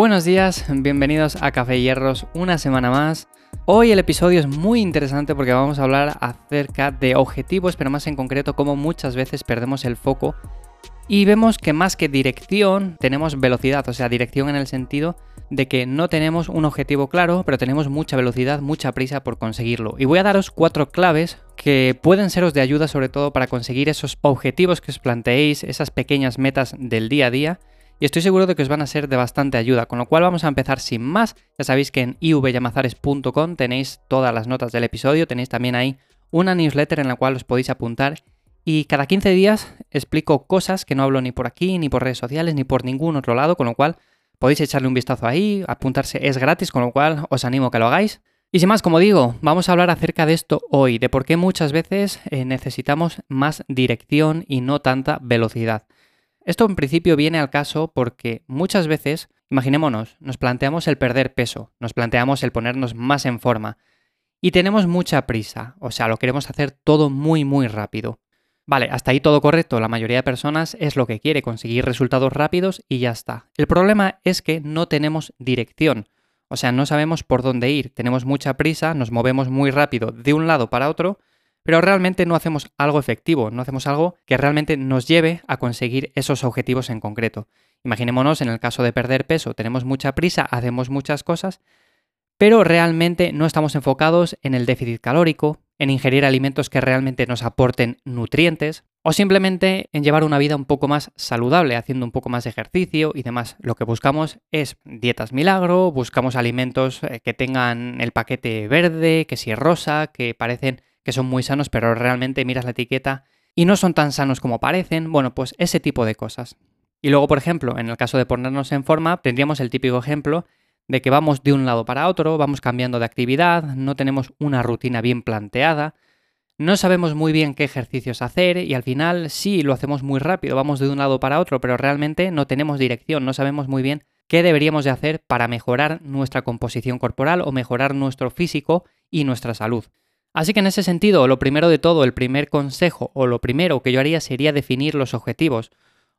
Buenos días, bienvenidos a Café Hierros una semana más. Hoy el episodio es muy interesante porque vamos a hablar acerca de objetivos, pero más en concreto cómo muchas veces perdemos el foco y vemos que más que dirección tenemos velocidad, o sea, dirección en el sentido de que no tenemos un objetivo claro, pero tenemos mucha velocidad, mucha prisa por conseguirlo. Y voy a daros cuatro claves que pueden seros de ayuda sobre todo para conseguir esos objetivos que os planteéis, esas pequeñas metas del día a día y estoy seguro de que os van a ser de bastante ayuda, con lo cual vamos a empezar sin más. Ya sabéis que en ivyamazares.com tenéis todas las notas del episodio, tenéis también ahí una newsletter en la cual os podéis apuntar y cada 15 días explico cosas que no hablo ni por aquí, ni por redes sociales, ni por ningún otro lado, con lo cual podéis echarle un vistazo ahí, apuntarse es gratis, con lo cual os animo a que lo hagáis. Y sin más, como digo, vamos a hablar acerca de esto hoy, de por qué muchas veces eh, necesitamos más dirección y no tanta velocidad. Esto en principio viene al caso porque muchas veces, imaginémonos, nos planteamos el perder peso, nos planteamos el ponernos más en forma y tenemos mucha prisa, o sea, lo queremos hacer todo muy muy rápido. Vale, hasta ahí todo correcto, la mayoría de personas es lo que quiere, conseguir resultados rápidos y ya está. El problema es que no tenemos dirección, o sea, no sabemos por dónde ir, tenemos mucha prisa, nos movemos muy rápido de un lado para otro pero realmente no hacemos algo efectivo, no hacemos algo que realmente nos lleve a conseguir esos objetivos en concreto. Imaginémonos en el caso de perder peso, tenemos mucha prisa, hacemos muchas cosas, pero realmente no estamos enfocados en el déficit calórico, en ingerir alimentos que realmente nos aporten nutrientes o simplemente en llevar una vida un poco más saludable, haciendo un poco más de ejercicio y demás. Lo que buscamos es dietas milagro, buscamos alimentos eh, que tengan el paquete verde, que si rosa, que parecen que son muy sanos, pero realmente miras la etiqueta y no son tan sanos como parecen. Bueno, pues ese tipo de cosas. Y luego, por ejemplo, en el caso de ponernos en forma, tendríamos el típico ejemplo de que vamos de un lado para otro, vamos cambiando de actividad, no tenemos una rutina bien planteada, no sabemos muy bien qué ejercicios hacer y al final sí lo hacemos muy rápido, vamos de un lado para otro, pero realmente no tenemos dirección, no sabemos muy bien qué deberíamos de hacer para mejorar nuestra composición corporal o mejorar nuestro físico y nuestra salud. Así que en ese sentido, lo primero de todo, el primer consejo o lo primero que yo haría sería definir los objetivos.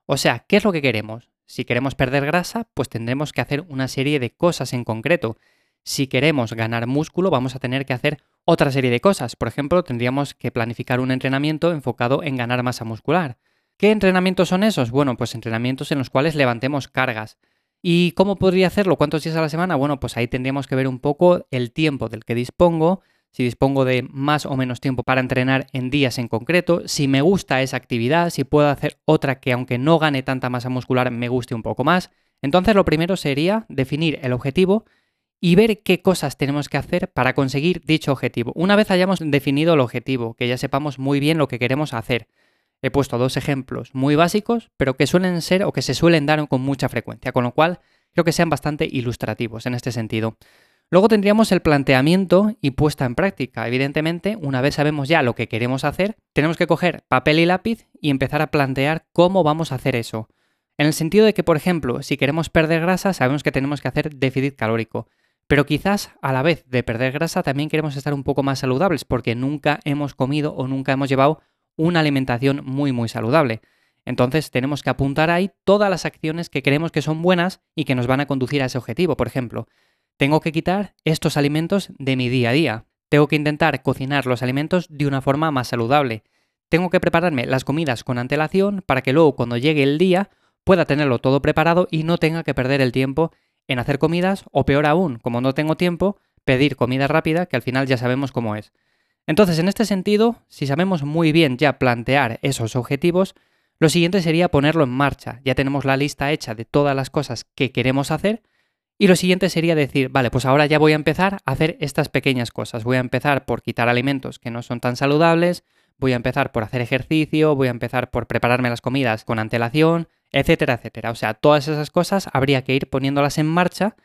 O sea, ¿qué es lo que queremos? Si queremos perder grasa, pues tendremos que hacer una serie de cosas en concreto. Si queremos ganar músculo, vamos a tener que hacer otra serie de cosas. Por ejemplo, tendríamos que planificar un entrenamiento enfocado en ganar masa muscular. ¿Qué entrenamientos son esos? Bueno, pues entrenamientos en los cuales levantemos cargas. ¿Y cómo podría hacerlo? ¿Cuántos días a la semana? Bueno, pues ahí tendríamos que ver un poco el tiempo del que dispongo, si dispongo de más o menos tiempo para entrenar en días en concreto, si me gusta esa actividad, si puedo hacer otra que aunque no gane tanta masa muscular me guste un poco más. Entonces lo primero sería definir el objetivo y ver qué cosas tenemos que hacer para conseguir dicho objetivo. Una vez hayamos definido el objetivo, que ya sepamos muy bien lo que queremos hacer. He puesto dos ejemplos muy básicos, pero que suelen ser o que se suelen dar con mucha frecuencia, con lo cual creo que sean bastante ilustrativos en este sentido. Luego tendríamos el planteamiento y puesta en práctica. Evidentemente, una vez sabemos ya lo que queremos hacer, tenemos que coger papel y lápiz y empezar a plantear cómo vamos a hacer eso. En el sentido de que, por ejemplo, si queremos perder grasa, sabemos que tenemos que hacer déficit calórico. Pero quizás a la vez de perder grasa también queremos estar un poco más saludables porque nunca hemos comido o nunca hemos llevado una alimentación muy muy saludable. Entonces tenemos que apuntar ahí todas las acciones que creemos que son buenas y que nos van a conducir a ese objetivo. Por ejemplo, tengo que quitar estos alimentos de mi día a día. Tengo que intentar cocinar los alimentos de una forma más saludable. Tengo que prepararme las comidas con antelación para que luego cuando llegue el día pueda tenerlo todo preparado y no tenga que perder el tiempo en hacer comidas o peor aún, como no tengo tiempo, pedir comida rápida que al final ya sabemos cómo es. Entonces, en este sentido, si sabemos muy bien ya plantear esos objetivos, lo siguiente sería ponerlo en marcha. Ya tenemos la lista hecha de todas las cosas que queremos hacer y lo siguiente sería decir, vale, pues ahora ya voy a empezar a hacer estas pequeñas cosas. Voy a empezar por quitar alimentos que no son tan saludables, voy a empezar por hacer ejercicio, voy a empezar por prepararme las comidas con antelación, etcétera, etcétera. O sea, todas esas cosas habría que ir poniéndolas en marcha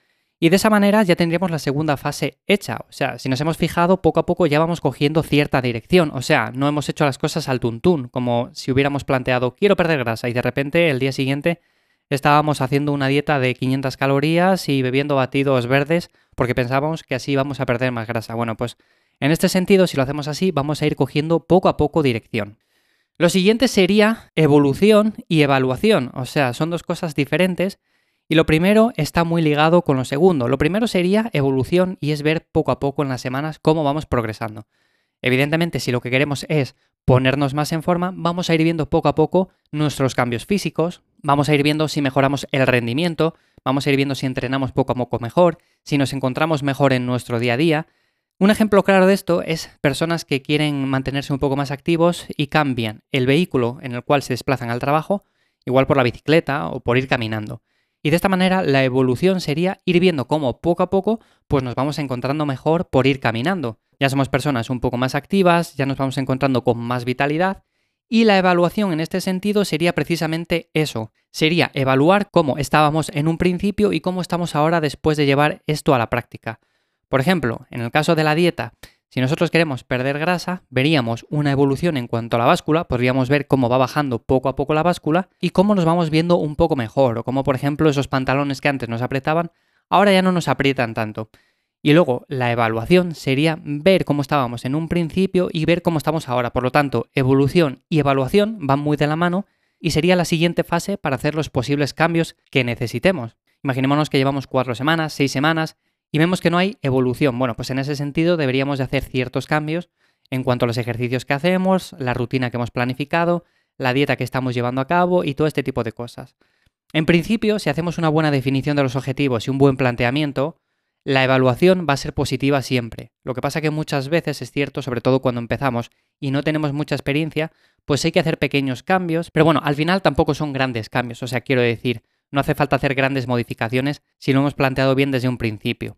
y de esa manera ya tendríamos la segunda fase hecha. O sea, si nos hemos fijado, poco a poco ya vamos cogiendo cierta dirección. O sea, no hemos hecho las cosas al tuntún, como si hubiéramos planteado quiero perder grasa y de repente el día siguiente estábamos haciendo una dieta de 500 calorías y bebiendo batidos verdes porque pensábamos que así íbamos a perder más grasa. Bueno, pues en este sentido, si lo hacemos así, vamos a ir cogiendo poco a poco dirección. Lo siguiente sería evolución y evaluación, o sea, son dos cosas diferentes Y lo primero está muy ligado con lo segundo. Lo primero sería evolución y es ver poco a poco en las semanas cómo vamos progresando. Evidentemente, si lo que queremos es ponernos más en forma, vamos a ir viendo poco a poco nuestros cambios físicos, vamos a ir viendo si mejoramos el rendimiento, vamos a ir viendo si entrenamos poco a poco mejor, si nos encontramos mejor en nuestro día a día. Un ejemplo claro de esto es personas que quieren mantenerse un poco más activos y cambian el vehículo en el cual se desplazan al trabajo, igual por la bicicleta o por ir caminando. Y de esta manera la evolución sería ir viendo cómo poco a poco pues nos vamos encontrando mejor por ir caminando. Ya somos personas un poco más activas, ya nos vamos encontrando con más vitalidad y la evaluación en este sentido sería precisamente eso, sería evaluar cómo estábamos en un principio y cómo estamos ahora después de llevar esto a la práctica. Por ejemplo, en el caso de la dieta, si nosotros queremos perder grasa, veríamos una evolución en cuanto a la báscula, podríamos ver cómo va bajando poco a poco la báscula y cómo nos vamos viendo un poco mejor, o cómo por ejemplo esos pantalones que antes nos apretaban, ahora ya no nos aprietan tanto. Y luego la evaluación sería ver cómo estábamos en un principio y ver cómo estamos ahora. Por lo tanto, evolución y evaluación van muy de la mano y sería la siguiente fase para hacer los posibles cambios que necesitemos. Imaginémonos que llevamos cuatro semanas, seis semanas y vemos que no hay evolución. Bueno, pues en ese sentido deberíamos de hacer ciertos cambios en cuanto a los ejercicios que hacemos, la rutina que hemos planificado, la dieta que estamos llevando a cabo y todo este tipo de cosas. En principio, si hacemos una buena definición de los objetivos y un buen planteamiento, la evaluación va a ser positiva siempre. Lo que pasa que muchas veces es cierto, sobre todo cuando empezamos y no tenemos mucha experiencia, pues hay que hacer pequeños cambios, pero bueno, al final tampoco son grandes cambios, o sea, quiero decir, no hace falta hacer grandes modificaciones si lo hemos planteado bien desde un principio.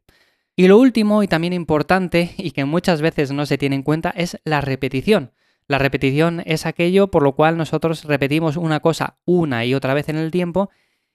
Y lo último y también importante y que muchas veces no se tiene en cuenta es la repetición. La repetición es aquello por lo cual nosotros repetimos una cosa una y otra vez en el tiempo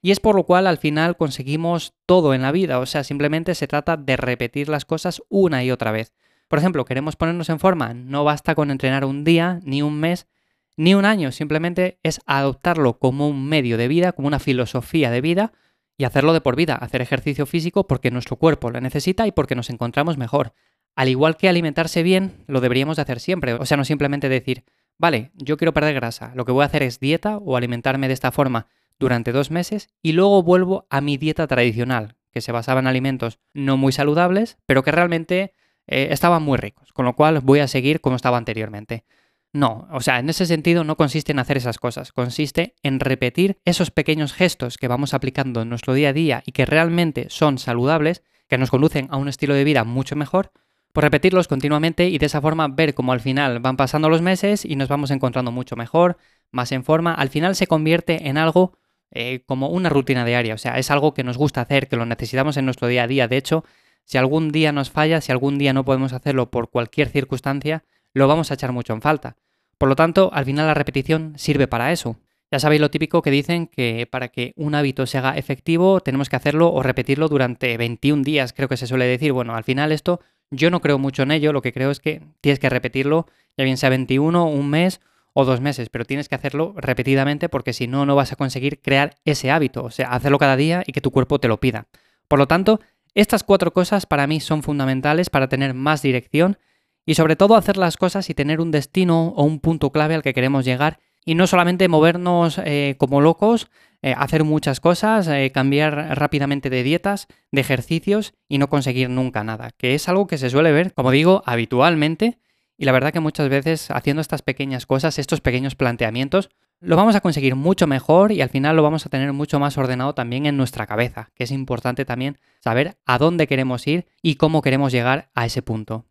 y es por lo cual al final conseguimos todo en la vida. O sea, simplemente se trata de repetir las cosas una y otra vez. Por ejemplo, queremos ponernos en forma, no basta con entrenar un día, ni un mes, ni un año, simplemente es adoptarlo como un medio de vida, como una filosofía de vida y hacerlo de por vida, hacer ejercicio físico porque nuestro cuerpo lo necesita y porque nos encontramos mejor. Al igual que alimentarse bien, lo deberíamos de hacer siempre, o sea, no simplemente decir, vale, yo quiero perder grasa, lo que voy a hacer es dieta o alimentarme de esta forma durante dos meses y luego vuelvo a mi dieta tradicional, que se basaba en alimentos no muy saludables, pero que realmente eh, estaban muy ricos, con lo cual voy a seguir como estaba anteriormente. No, o sea, en ese sentido no consiste en hacer esas cosas, consiste en repetir esos pequeños gestos que vamos aplicando en nuestro día a día y que realmente son saludables, que nos conducen a un estilo de vida mucho mejor, pues repetirlos continuamente y de esa forma ver cómo al final van pasando los meses y nos vamos encontrando mucho mejor, más en forma, al final se convierte en algo eh, como una rutina diaria, o sea, es algo que nos gusta hacer, que lo necesitamos en nuestro día a día, de hecho, si algún día nos falla, si algún día no podemos hacerlo por cualquier circunstancia, lo vamos a echar mucho en falta. Por lo tanto, al final la repetición sirve para eso. Ya sabéis lo típico que dicen que para que un hábito se haga efectivo tenemos que hacerlo o repetirlo durante 21 días, creo que se suele decir. Bueno, al final esto yo no creo mucho en ello, lo que creo es que tienes que repetirlo, ya bien sea 21, un mes o dos meses, pero tienes que hacerlo repetidamente porque si no, no vas a conseguir crear ese hábito, o sea, hacerlo cada día y que tu cuerpo te lo pida. Por lo tanto, estas cuatro cosas para mí son fundamentales para tener más dirección y sobre todo hacer las cosas y tener un destino o un punto clave al que queremos llegar y no solamente movernos eh, como locos, eh, hacer muchas cosas, eh, cambiar rápidamente de dietas, de ejercicios y no conseguir nunca nada, que es algo que se suele ver, como digo, habitualmente y la verdad que muchas veces haciendo estas pequeñas cosas, estos pequeños planteamientos, lo vamos a conseguir mucho mejor y al final lo vamos a tener mucho más ordenado también en nuestra cabeza, que es importante también saber a dónde queremos ir y cómo queremos llegar a ese punto.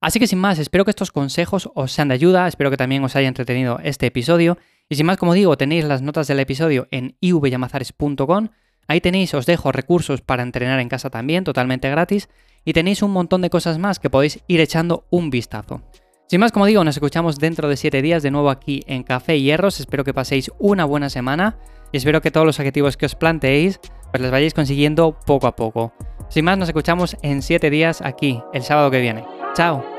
Así que sin más, espero que estos consejos os sean de ayuda, espero que también os haya entretenido este episodio. Y sin más, como digo, tenéis las notas del episodio en ivyamazares.com. Ahí tenéis, os dejo recursos para entrenar en casa también, totalmente gratis. Y tenéis un montón de cosas más que podéis ir echando un vistazo. Sin más, como digo, nos escuchamos dentro de 7 días de nuevo aquí en Café Hierros. Espero que paséis una buena semana y espero que todos los objetivos que os planteéis pues los vayáis consiguiendo poco a poco. Sin más, nos escuchamos en 7 días aquí, el sábado que viene. Chao.